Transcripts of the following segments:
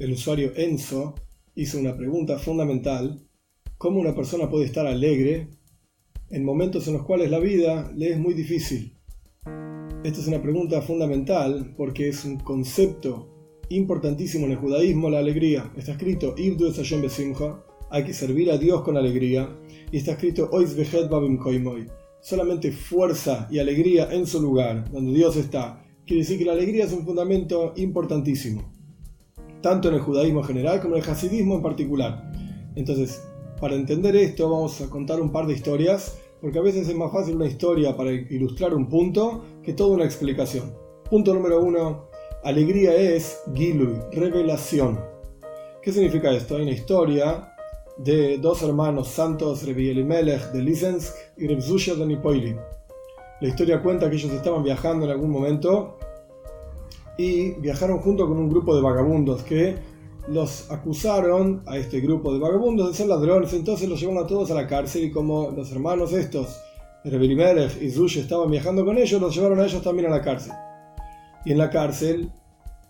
el usuario Enzo hizo una pregunta fundamental. ¿Cómo una persona puede estar alegre en momentos en los cuales la vida le es muy difícil? Esta es una pregunta fundamental porque es un concepto importantísimo en el judaísmo, la alegría. Está escrito, hay que servir a Dios con alegría. Y está escrito, solamente fuerza y alegría en su lugar, donde Dios está. Quiere decir que la alegría es un fundamento importantísimo tanto en el judaísmo general como en el hasidismo en particular. Entonces, para entender esto vamos a contar un par de historias, porque a veces es más fácil una historia para ilustrar un punto que toda una explicación. Punto número uno, alegría es Gilui, revelación. ¿Qué significa esto? Hay una historia de dos hermanos santos, Rebi Elimelech de Lisensk y Reb de Nipoili. La historia cuenta que ellos estaban viajando en algún momento y viajaron junto con un grupo de vagabundos que los acusaron a este grupo de vagabundos de ser ladrones, entonces los llevaron a todos a la cárcel y como los hermanos estos, Rebelimelech y Zush, estaban viajando con ellos, los llevaron a ellos también a la cárcel. Y en la cárcel,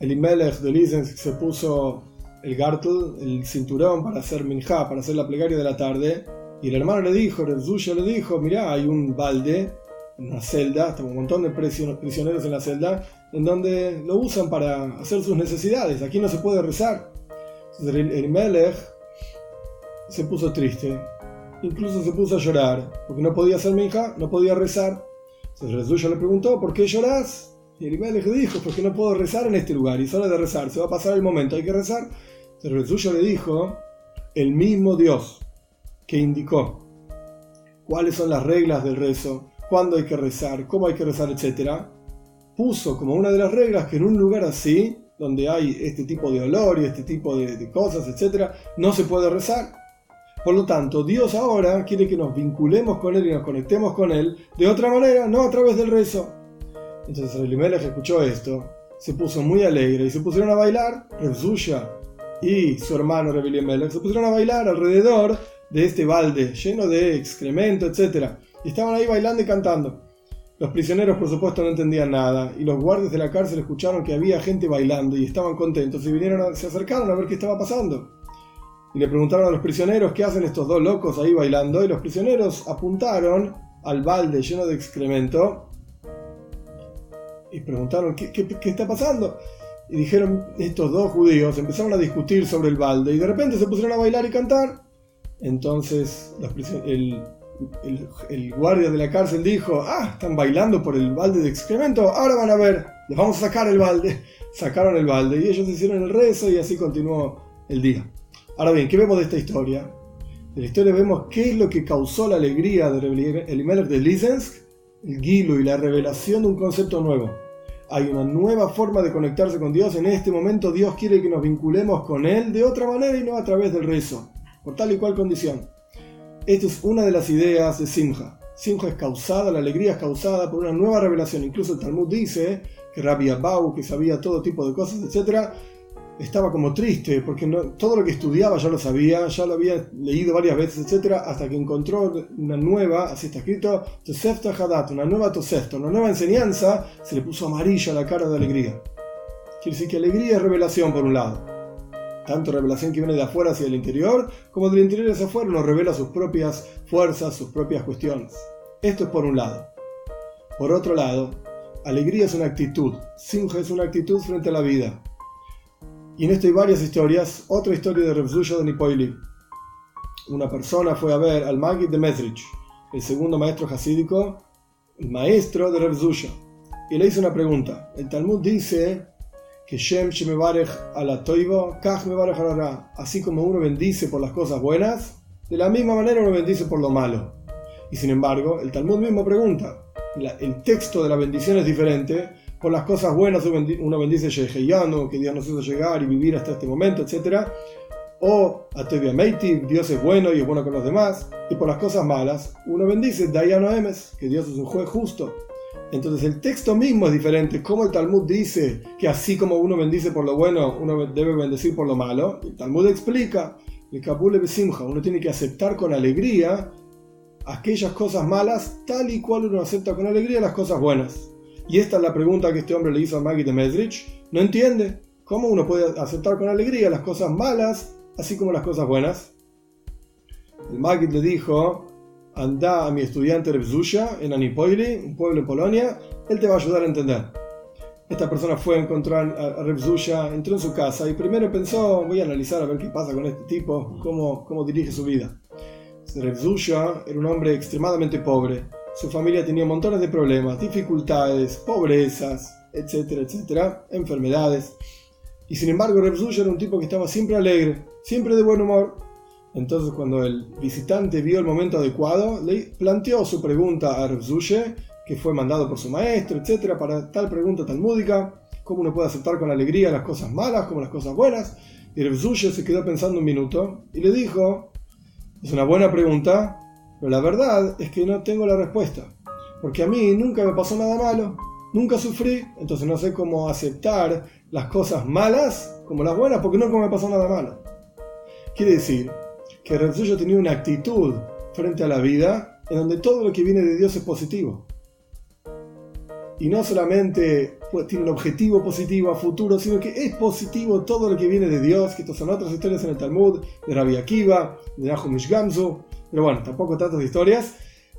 el Imelech de Lisensk se puso el gartel, el cinturón para hacer minja, para hacer la plegaria de la tarde, y el hermano le dijo, Zush le dijo, mirá, hay un balde en una celda, hasta un montón de prisioneros en la celda, en donde lo usan para hacer sus necesidades. Aquí no se puede rezar. El, Melech se puso triste, incluso se puso a llorar, porque no podía hacer hija, no podía rezar. Entonces el le preguntó, ¿por qué lloras? Y el Melech dijo, porque no puedo rezar en este lugar, y solo de rezar, se va a pasar el momento, hay que rezar. Entonces el le dijo, el mismo Dios que indicó cuáles son las reglas del rezo, cuándo hay que rezar, cómo hay que rezar, etc., puso como una de las reglas que en un lugar así, donde hay este tipo de olor y este tipo de, cosas, etc., no se puede rezar. Por lo tanto, Dios ahora quiere que nos vinculemos con Él y nos conectemos con Él de otra manera, no a través del rezo. Entonces Elimelech escuchó esto, se puso muy alegre y se pusieron a bailar, Rezusha y su hermano Elimelech se pusieron a bailar alrededor de este balde lleno de excremento, etc. Y estaban ahí bailando y cantando. Los prisioneros, por supuesto, no entendían nada, y los guardias de la cárcel escucharon que había gente bailando y estaban contentos, y vinieron se acercaron a ver qué estaba pasando. Y le preguntaron a los prisioneros qué hacen estos dos locos ahí bailando, y los prisioneros apuntaron al balde lleno de excremento y preguntaron qué, está pasando. Y dijeron, estos dos judíos empezaron a discutir sobre el balde y de repente se pusieron a bailar y cantar. Entonces el, el, guardia de la cárcel dijo, ah, están bailando por el balde de excremento, ahora van a ver, les vamos a sacar el balde. Sacaron el balde y ellos hicieron el rezo y así continuó el día. Ahora bien, ¿qué vemos de esta historia? De la historia vemos qué es lo que causó la alegría de Elimelech de Lisensk, el guilo y la revelación de un concepto nuevo. Hay una nueva forma de conectarse con Dios. En este momento Dios quiere que nos vinculemos con Él de otra manera y no a través del rezo, por tal y cual condición. Esta es una de las ideas de Simha. Simha es causada, la alegría es causada por una nueva revelación. Incluso el Talmud dice que Rabbi Abau, que sabía todo tipo de cosas, etc., estaba como triste porque todo lo que estudiaba ya lo sabía, ya lo había leído varias veces, etc., hasta que encontró una nueva, así está escrito, Tosefta Hadat, una nueva Tosefta, una nueva enseñanza, se le puso amarilla la cara de alegría. Quiere decir que alegría es revelación por un lado tanto revelación que viene de afuera hacia el interior, como del interior hacia afuera nos revela sus propias fuerzas, sus propias cuestiones. Esto es por un lado. Por otro lado, alegría es una actitud, Simja es una actitud frente a la vida. Y en esto hay varias historias. Otra historia de Rebzusha de Nipoili. Una persona fue a ver al Magid de Mesrich, el segundo maestro hasídico, el maestro de Rebzusha, y le hizo una pregunta. El Talmud dice que Shem a la Toivo, Así como uno bendice por las cosas buenas, de la misma manera uno bendice por lo malo. Y sin embargo, el Talmud mismo pregunta, el texto de la bendición es diferente, por las cosas buenas uno bendice Sheheyanu, que Dios nos hizo llegar y vivir hasta este momento, etc. O Atevia Meiti, Dios es bueno y es bueno con los demás. Y por las cosas malas, uno bendice Dayano Emes, que Dios es un juez justo. Entonces el texto mismo es diferente. Como el Talmud dice que así como uno bendice por lo bueno, uno debe bendecir por lo malo. El Talmud explica, el Kabule Besimha, uno tiene que aceptar con alegría aquellas cosas malas tal y cual uno acepta con alegría las cosas buenas. Y esta es la pregunta que este hombre le hizo a Maggie de Mesrich. No entiende. ¿Cómo uno puede aceptar con alegría las cosas malas, así como las cosas buenas? El Magid le dijo, anda a mi estudiante Rebzusha en Anipoili, un pueblo en Polonia, él te va a ayudar a entender. Esta persona fue a encontrar a Rebzusha, entró en su casa y primero pensó, voy a analizar a ver qué pasa con este tipo, cómo, cómo dirige su vida. Rebzusha era un hombre extremadamente pobre, su familia tenía montones de problemas, dificultades, pobrezas, etcétera, etcétera, enfermedades. Y sin embargo, Rebzusha era un tipo que estaba siempre alegre, siempre de buen humor. Entonces, cuando el visitante vio el momento adecuado, le planteó su pregunta a Rebzusha, que fue mandado por su maestro, etcétera, para tal pregunta talmúdica, cómo uno puede aceptar con alegría las cosas malas como las cosas buenas. Y Rebzusha se quedó pensando un minuto y le dijo: Es una buena pregunta, pero la verdad es que no tengo la respuesta, porque a mí nunca me pasó nada malo, nunca sufrí, entonces no sé cómo aceptar las cosas malas como las buenas, porque nunca me pasó nada malo. Quiere decir que Rensuyo tenía una actitud frente a la vida en donde todo lo que viene de Dios es positivo. Y no solamente pues, tiene un objetivo positivo a futuro, sino que es positivo todo lo que viene de Dios, que estas son otras historias en el Talmud, de Rabbi Akiva, de Nahum Gamzu, pero bueno, tampoco tantas historias.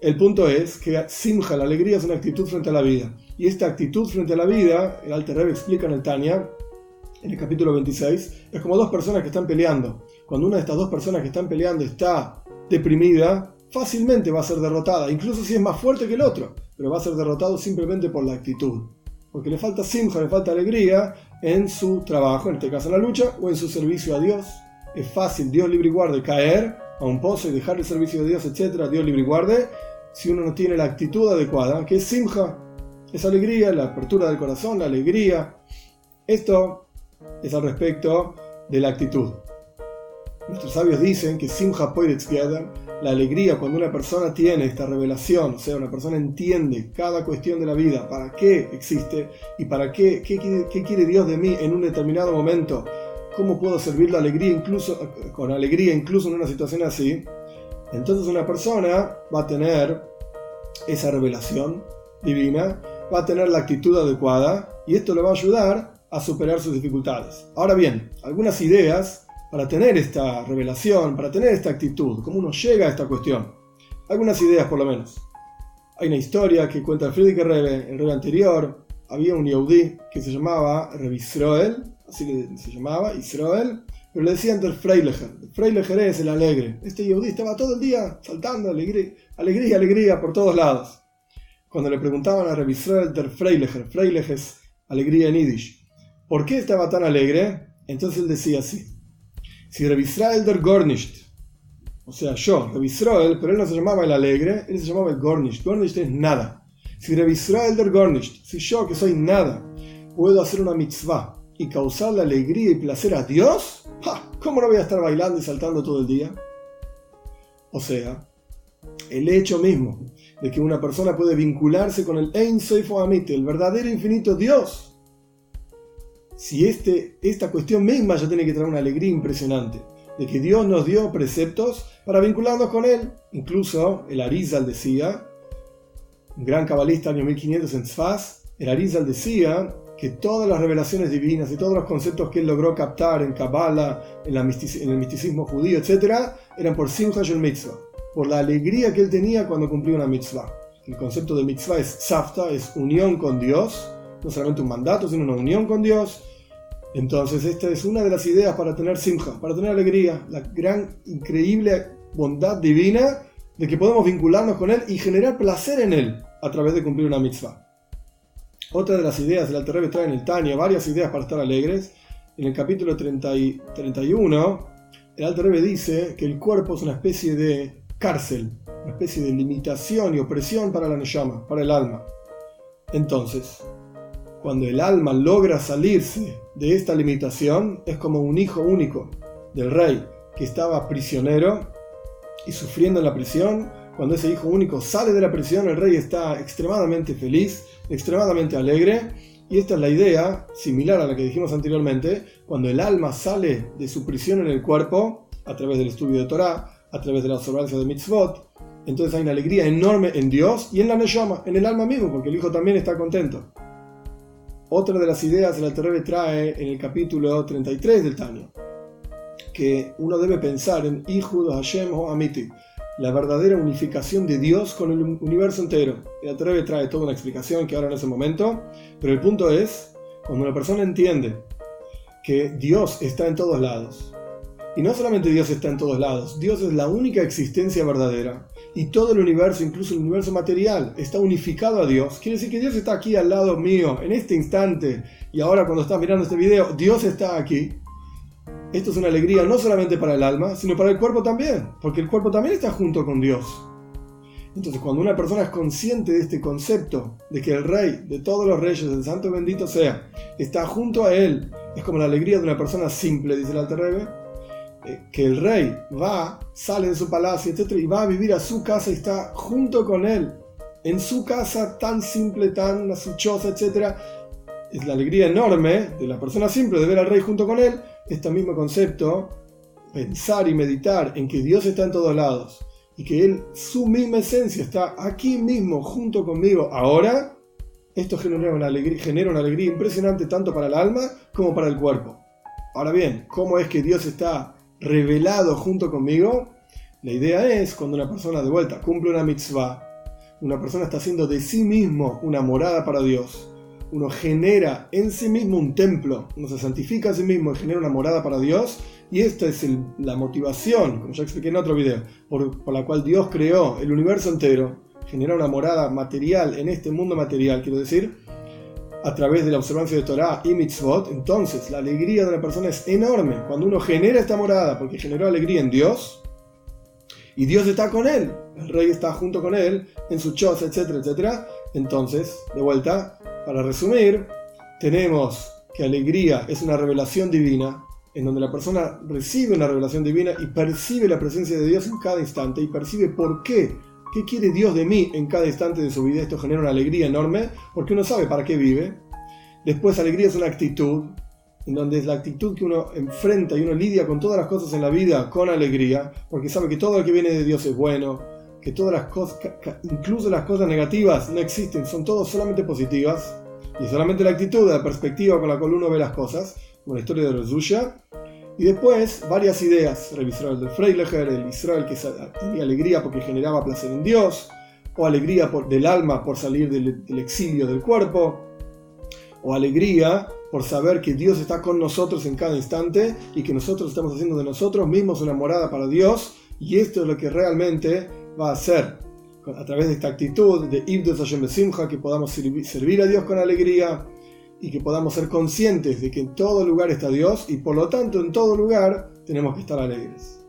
El punto es que Simja, la alegría, es una actitud frente a la vida. Y esta actitud frente a la vida, el Alter Rebbe explica en el Tania, en el capítulo 26, es como dos personas que están peleando. Cuando una de estas dos personas que están peleando está deprimida, fácilmente va a ser derrotada, incluso si es más fuerte que el otro, pero va a ser derrotado simplemente por la actitud. Porque le falta simja, le falta alegría en su trabajo, en este caso en la lucha, o en su servicio a Dios. Es fácil, Dios libre y guarde, caer a un pozo y dejar el servicio de Dios, etc., Dios libre y guarde, si uno no tiene la actitud adecuada, que es simja, es alegría, la apertura del corazón, la alegría. Esto es al respecto de la actitud. Nuestros sabios dicen que simja la alegría cuando una persona tiene esta revelación, o sea, una persona entiende cada cuestión de la vida, para qué existe y para qué, qué, qué quiere Dios de mí en un determinado momento, cómo puedo servir la alegría incluso, con alegría incluso en una situación así, entonces una persona va a tener esa revelación divina, va a tener la actitud adecuada y esto le va a ayudar a superar sus dificultades. Ahora bien, algunas ideas para tener esta revelación, para tener esta actitud, cómo uno llega a esta cuestión. Algunas ideas por lo menos. Hay una historia que cuenta Friedrich Rebbe, el rey anterior, había un Yehudi que se llamaba Revisroel, así que se llamaba, Israel, pero le decían del Freileger. El Freileger es el alegre. Este yudí estaba todo el día saltando, alegría, alegría, alegría por todos lados. Cuando le preguntaban a Revisroel der Freileger, Freileger es alegría en Yiddish, ¿por qué estaba tan alegre? Entonces él decía así: Si Revisroel der Gornisht, o sea, yo, Revisroel, pero él no se llamaba el alegre, él se llamaba el Gornisht. Gornisht es nada. Si Revisroel der Gornisht, si yo que soy nada, puedo hacer una mitzvah y causarle alegría y placer a Dios, ¿cómo no voy a estar bailando y saltando todo el día? O sea, el hecho mismo de que una persona puede vincularse con el Ein Amite, el verdadero infinito Dios, si este, esta cuestión misma ya tiene que traer una alegría impresionante, de que Dios nos dio preceptos para vincularnos con Él. Incluso el Arizal decía, un gran cabalista año 1500 en Sfaz, el Arizal decía que todas las revelaciones divinas y todos los conceptos que él logró captar en Kabbalah, en, el misticismo judío, etc., eran por Simcha Yom Mitzvah, por la alegría que él tenía cuando cumplía una mitzvah. El concepto de mitzvah es safta, es unión con Dios, no solamente un mandato, sino una unión con Dios. Entonces, esta es una de las ideas para tener simja, para tener alegría, la gran, increíble bondad divina de que podemos vincularnos con Él y generar placer en Él a través de cumplir una mitzvah. Otra de las ideas del Alter trae en el Tania varias ideas para estar alegres. En el capítulo 30 y 31, el Alter dice que el cuerpo es una especie de cárcel, una especie de limitación y opresión para la Neshama, para el alma. Entonces, cuando el alma logra salirse de esta limitación, es como un hijo único del rey que estaba prisionero y sufriendo en la prisión. Cuando ese hijo único sale de la prisión, el rey está extremadamente feliz extremadamente alegre. Y esta es la idea, similar a la que dijimos anteriormente, cuando el alma sale de su prisión en el cuerpo, a través del estudio de Torah, a través de la observancia de mitzvot, entonces hay una alegría enorme en Dios y en la Neshama, en el alma mismo, porque el hijo también está contento. Otra de las ideas el Alter trae en el capítulo 33 del Tano, que uno debe pensar en Ihud Hashem o Amiti, la verdadera unificación de Dios con el universo entero. El Alter trae toda una explicación que ahora en ese momento, pero el punto es, cuando una persona entiende que Dios está en todos lados, y no solamente Dios está en todos lados, Dios es la única existencia verdadera. Y todo el universo, incluso el universo material, está unificado a Dios. Quiere decir que Dios está aquí al lado mío, en este instante. Y ahora cuando estás mirando este video, Dios está aquí. Esto es una alegría no solamente para el alma, sino para el cuerpo también. Porque el cuerpo también está junto con Dios. Entonces, cuando una persona es consciente de este concepto, de que el rey de todos los reyes, el santo bendito sea, está junto a él, es como la alegría de una persona simple, dice el Alter eh, que el rey va, sale de su palacio, etc., y va a vivir a su casa y está junto con él, en su casa tan simple, tan asuchosa, etc., es la alegría enorme de la persona simple de ver al rey junto con él, este mismo concepto, pensar y meditar en que Dios está en todos lados y que Él, su misma esencia, está aquí mismo junto conmigo ahora, esto genera una alegría, genera una alegría impresionante tanto para el alma como para el cuerpo. Ahora bien, ¿cómo es que Dios está revelado junto conmigo, la idea es cuando una persona de vuelta cumple una mitzvah, una persona está haciendo de sí mismo una morada para Dios, uno genera en sí mismo un templo, uno se santifica a sí mismo y genera una morada para Dios, y esta es la motivación, como ya expliqué en otro video, por, por la cual Dios creó el universo entero, genera una morada material en este mundo material, quiero decir, a través de la observancia de Torah y mitzvot, entonces la alegría de una persona es enorme. Cuando uno genera esta morada porque generó alegría en Dios, y Dios está con él, el rey está junto con él, en su choza, etcétera, etcétera, entonces, de vuelta, para resumir, tenemos que alegría es una revelación divina, en donde la persona recibe una revelación divina y percibe la presencia de Dios en cada instante y percibe por qué ¿Qué quiere Dios de mí en cada instante de su vida? Esto genera una alegría enorme porque uno sabe para qué vive. Después alegría es una actitud, en donde es la actitud que uno enfrenta y uno lidia con todas las cosas en la vida con alegría, porque sabe que todo lo que viene de Dios es bueno, que todas las cosas, incluso las cosas negativas no existen, son todas solamente positivas, y solamente la actitud, la perspectiva con la cual uno ve las cosas, como la historia de Rezusha, y después varias ideas, Israel de Freilecher, el Israel que tenía alegría porque generaba placer en Dios, o alegría del alma por salir del, exilio del cuerpo, o alegría por saber que Dios está con nosotros en cada instante y que nosotros estamos haciendo de nosotros mismos una morada para Dios, y esto es lo que realmente va a hacer a través de esta actitud de Ibdos Hashem que podamos servir a Dios con alegría y que podamos ser conscientes de que en todo lugar está Dios y por lo tanto en todo lugar tenemos que estar alegres.